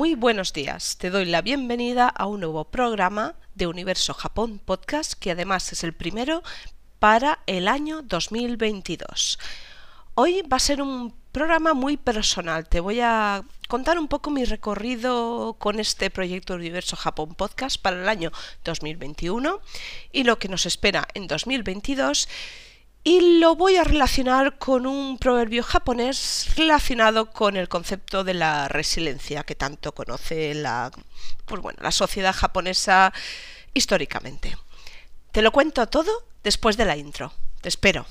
Muy buenos días, te doy la bienvenida a un nuevo programa de Universo Japón Podcast que además es el primero para el año 2022. Hoy va a ser un programa muy personal, te voy a contar un poco mi recorrido con este proyecto Universo Japón Podcast para el año 2021 y lo que nos espera en 2022 y lo voy a relacionar con un proverbio japonés relacionado con el concepto de la resiliencia que tanto conoce la, pues bueno, la sociedad japonesa históricamente. Te lo cuento todo después de la intro. Te espero.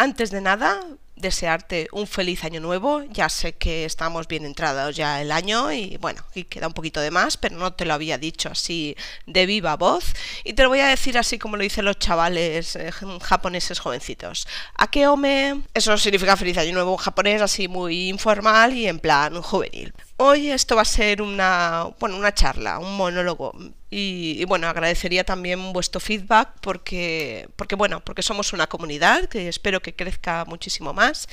Antes de nada, desearte un feliz año nuevo. Ya sé que estamos bien entrados ya el año y bueno, y queda un poquito de más, pero no te lo había dicho así de viva voz. Y te lo voy a decir así como lo dicen los chavales eh, japoneses jovencitos. Akeome, eso significa feliz año nuevo en japonés, así muy informal y en plan juvenil. Hoy esto va a ser una, bueno, una charla, un monólogo. Y, bueno, agradecería también vuestro feedback porque, porque, bueno, porque somos una comunidad que espero que crezca muchísimo más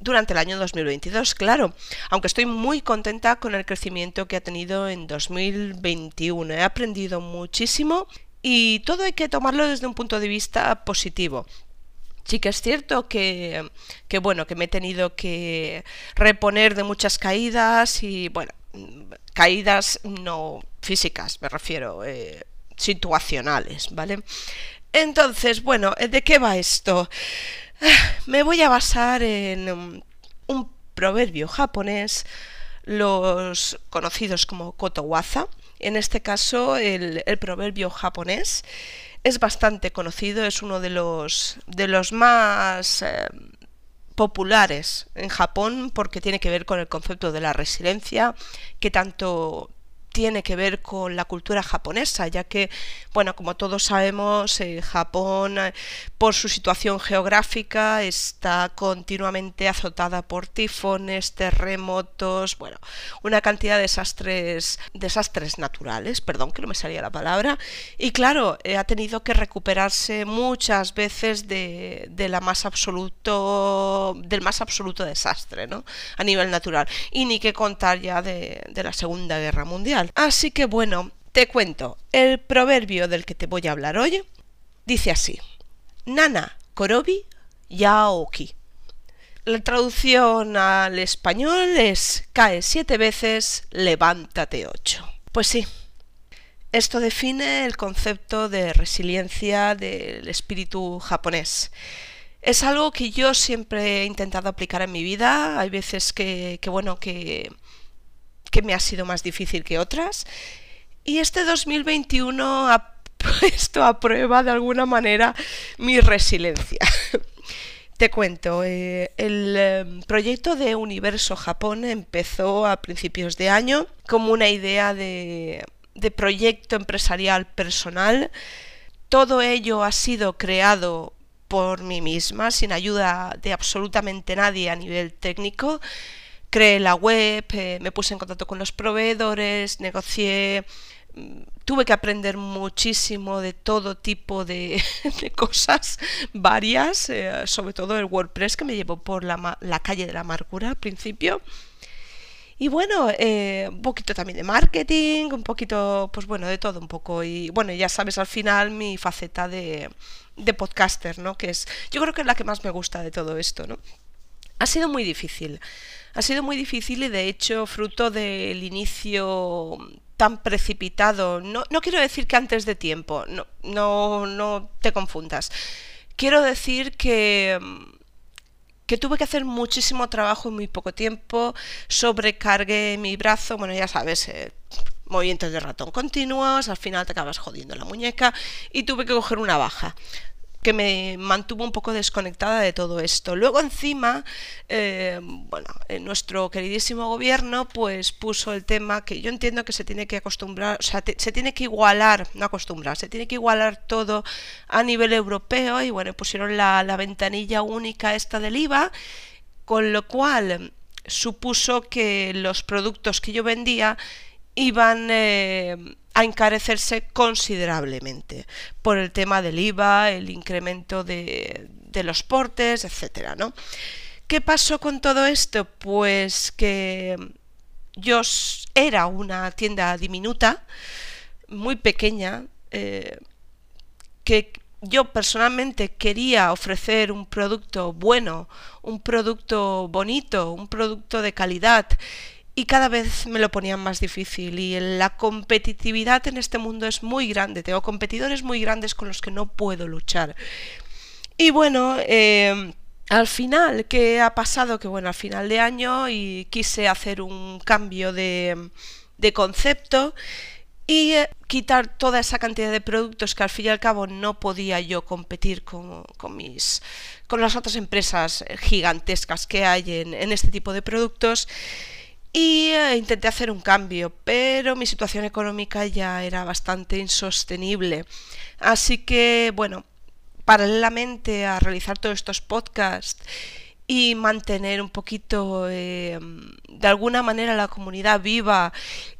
durante el año 2022, claro, aunque estoy muy contenta con el crecimiento que ha tenido en 2021. He aprendido muchísimo y todo hay que tomarlo desde un punto de vista positivo. Sí que es cierto que, bueno, que me he tenido que reponer de muchas caídas y bueno, caídas no físicas, me refiero, eh, situacionales, ¿vale? Entonces, bueno, ¿de qué va esto? Me voy a basar en un proverbio japonés, los conocidos como kotowaza, en este caso el, el proverbio japonés es bastante conocido, es uno de los, de los más eh, populares en Japón porque tiene que ver con el concepto de la resiliencia que tanto tiene que ver con la cultura japonesa, ya que, bueno, como todos sabemos, eh, Japón, eh, por su situación geográfica, está continuamente azotada por tifones, terremotos, bueno, una cantidad de desastres, desastres naturales, perdón que no me salía la palabra, y claro, eh, ha tenido que recuperarse muchas veces de, la más absoluto, del más absoluto desastre, ¿no? A nivel natural. Y ni que contar ya de la Segunda Guerra Mundial. Así que bueno, te cuento, el proverbio del que te voy a hablar hoy dice así, Nana Korobi Yaoki. La traducción al español es cae siete veces, levántate ocho. Pues sí, esto define el concepto de resiliencia del espíritu japonés. Es algo que yo siempre he intentado aplicar en mi vida. Hay veces que, que bueno, que que me ha sido más difícil que otras. Y este 2021 ha puesto a prueba de alguna manera mi resiliencia. Te cuento, eh, el em, proyecto de Universo Japón empezó a principios de año como una idea de, de proyecto empresarial personal. Todo ello ha sido creado por mí misma, sin ayuda de absolutamente nadie a nivel técnico creé la web, eh, me puse en contacto con los proveedores, negocié, mm, tuve que aprender muchísimo de todo tipo de, cosas varias, eh, sobre todo el WordPress que me llevó por la, la, calle de la amargura al principio. Y bueno, eh, un poquito también de marketing, un poquito, pues bueno, de todo un poco. Y bueno, ya sabes al final mi faceta de, de podcaster, ¿no? Que es, yo creo que es la que más me gusta de todo esto, ¿no? Ha sido muy difícil. Ha sido muy difícil y de hecho fruto del inicio tan precipitado. No, no quiero decir que antes de tiempo, no, no, no te confundas. Quiero decir que que tuve que hacer muchísimo trabajo en muy poco tiempo, sobrecargué mi brazo, bueno, ya sabes, eh, movimientos de ratón continuos, al final te acabas jodiendo la muñeca y tuve que coger una baja que me mantuvo un poco desconectada de todo esto. Luego encima, eh, bueno, nuestro queridísimo gobierno pues puso el tema que yo entiendo que se tiene que acostumbrar, o sea, se tiene que igualar, no acostumbrar, se tiene que igualar todo a nivel europeo y bueno, pusieron la, la ventanilla única esta del IVA, con lo cual supuso que los productos que yo vendía iban eh, a encarecerse considerablemente por el tema del IVA, el incremento de, los portes, etcétera, ¿no? ¿Qué pasó con todo esto? Pues que yo era una tienda diminuta, muy pequeña, eh, que yo personalmente quería ofrecer un producto bueno, un producto bonito, un producto de calidad y cada vez me lo ponían más difícil y la competitividad en este mundo es muy grande, tengo competidores muy grandes con los que no puedo luchar. Y bueno, eh, al final, ¿qué ha pasado? Que bueno, al final de año y quise hacer un cambio de, de concepto y eh, quitar toda esa cantidad de productos que al fin y al cabo no podía yo competir con, con mis con las otras empresas gigantescas que hay en este tipo de productos y eh, intenté hacer un cambio, pero mi situación económica ya era bastante insostenible. Así que, bueno, paralelamente a realizar todos estos podcasts y mantener un poquito eh, de alguna manera la comunidad viva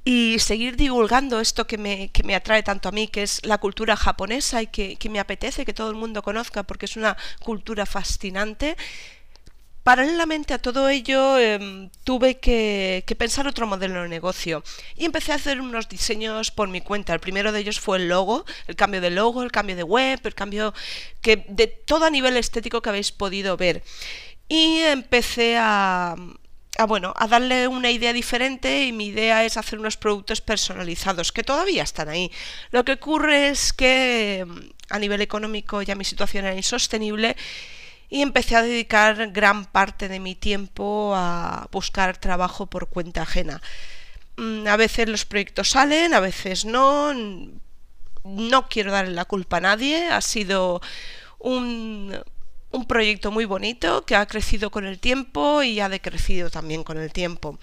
y seguir divulgando esto que me, que me atrae tanto a mí, que es la cultura japonesa y que, que me apetece que todo el mundo conozca porque es una cultura fascinante, Paralelamente a todo ello em, tuve que, pensar otro modelo de negocio y empecé a hacer unos diseños por mi cuenta. El primero de ellos fue el logo, el cambio de logo, el cambio de web, el cambio que de todo a nivel estético que habéis podido ver. Y empecé a, bueno, a darle una idea diferente y mi idea es hacer unos productos personalizados que todavía están ahí. Lo que ocurre es que em, a nivel económico ya mi situación era insostenible y empecé a dedicar gran parte de mi tiempo a buscar trabajo por cuenta ajena. Mm, a veces los proyectos salen, a veces no. No quiero darle la culpa a nadie. Ha sido un, un proyecto muy bonito que ha crecido con el tiempo y ha decrecido también con el tiempo.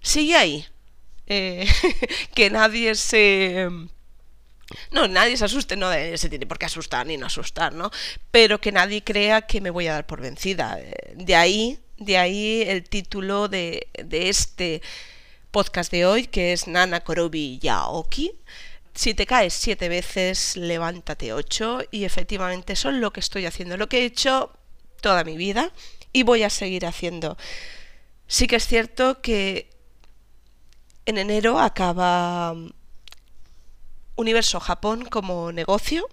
Sigue ahí. Eh, que nadie se no, nadie se asuste, no se tiene por qué asustar ni no asustar, ¿no? Pero que nadie crea que me voy a dar por vencida. De ahí, de ahí el título de, de este podcast de hoy, que es Nana Korobi Yaoki. Si te caes siete veces, levántate ocho. Y efectivamente eso es lo que estoy haciendo, lo que he hecho toda mi vida y voy a seguir haciendo. Sí que es cierto que en enero acaba Universo Japón como negocio.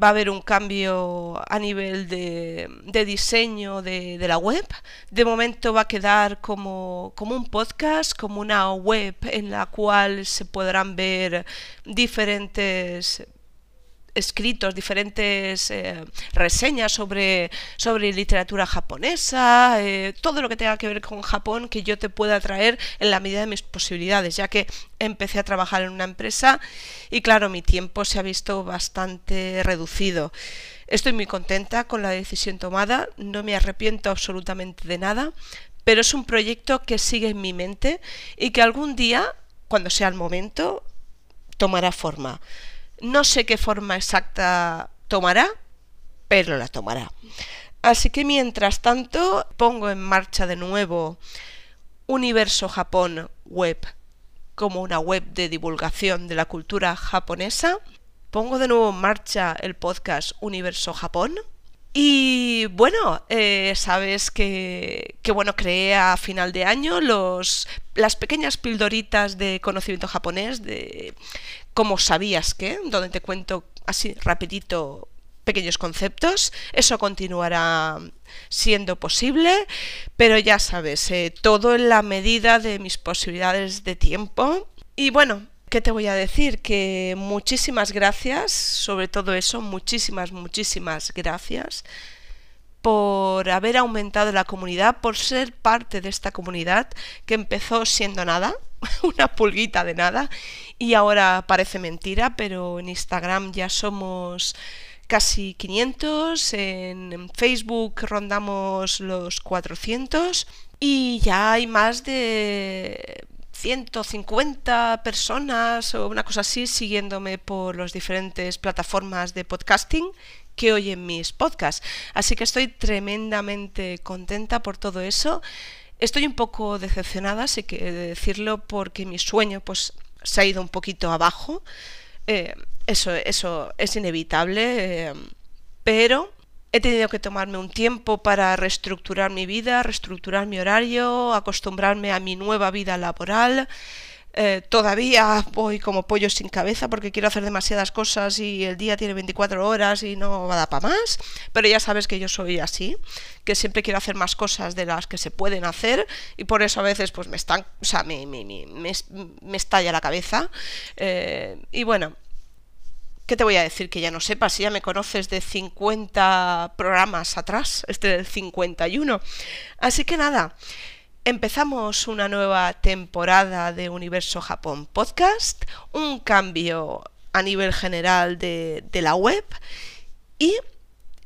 Va a haber un cambio a nivel de, diseño de, de, la web. De momento va a quedar como, como un podcast, como una web en la cual se podrán ver diferentes escritos, diferentes eh, reseñas sobre, sobre literatura japonesa, eh, todo lo que tenga que ver con Japón que yo te pueda traer en la medida de mis posibilidades, ya que empecé a trabajar en una empresa y claro, mi tiempo se ha visto bastante reducido. Estoy muy contenta con la decisión tomada, no me arrepiento absolutamente de nada, pero es un proyecto que sigue en mi mente y que algún día, cuando sea el momento, tomará forma. No sé qué forma exacta tomará, pero la tomará. Así que mientras tanto pongo en marcha de nuevo Universo Japón Web como una web de divulgación de la cultura japonesa. Pongo de nuevo en marcha el podcast Universo Japón. Y bueno, eh, sabes que, bueno, creé a final de año los, las pequeñas pildoritas de conocimiento japonés de como sabías que, donde te cuento así rapidito pequeños conceptos. Eso continuará siendo posible, pero ya sabes, eh, todo en la medida de mis posibilidades de tiempo. Y bueno, ¿qué te voy a decir? Que muchísimas gracias, sobre todo eso, muchísimas, muchísimas gracias por haber aumentado la comunidad, por ser parte de esta comunidad que empezó siendo nada, una pulguita de nada, y ahora parece mentira, pero en Instagram ya somos casi 500, en Facebook rondamos los 400 y ya hay más de 150 personas o una cosa así siguiéndome por las diferentes plataformas de podcasting que oyen mis podcasts. Así que estoy tremendamente contenta por todo eso. Estoy un poco decepcionada, sé que decirlo, porque mi sueño pues se ha ido un poquito abajo. Eh, eso, eso es inevitable, eh, pero he tenido que tomarme un tiempo para reestructurar mi vida, reestructurar mi horario, acostumbrarme a mi nueva vida laboral. Eh, todavía voy como pollo sin cabeza porque quiero hacer demasiadas cosas y el día tiene 24 horas y no va a dar para más. Pero ya sabes que yo soy así, que siempre quiero hacer más cosas de las que se pueden hacer y por eso a veces pues me están, o sea, me, me, me, estalla la cabeza. Eh, y bueno, ¿Qué te voy a decir que ya no sepas? Si ya me conoces de 50 programas atrás, este del 51. Así que nada, empezamos una nueva temporada de Universo Japón Podcast, un cambio a nivel general de, la web y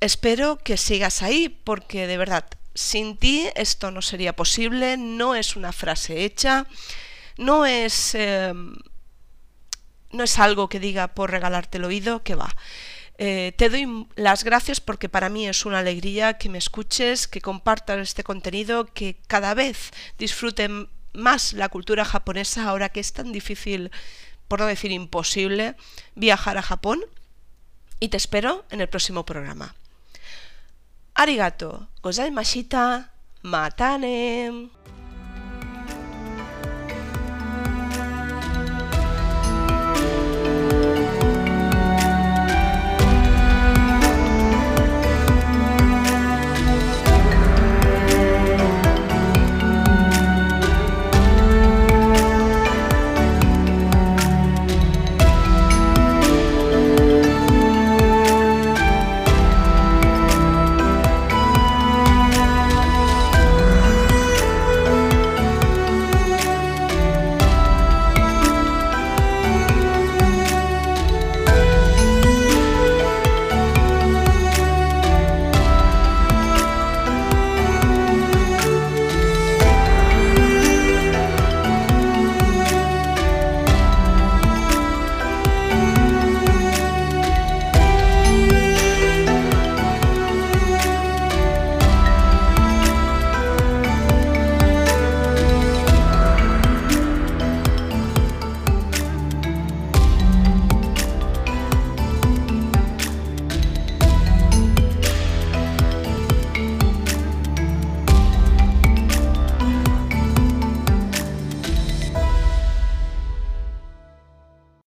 espero que sigas ahí porque de verdad, sin ti esto no sería posible, no es una frase hecha, no es... Eh, no es algo que diga por regalarte el oído, que va. Eh, te doy las gracias porque para mí es una alegría que me escuches, que compartas este contenido, que cada vez disfruten más la cultura japonesa ahora que es tan difícil, por no decir imposible, viajar a Japón. Y te espero en el próximo programa. Arigato, gozaimashita, matane.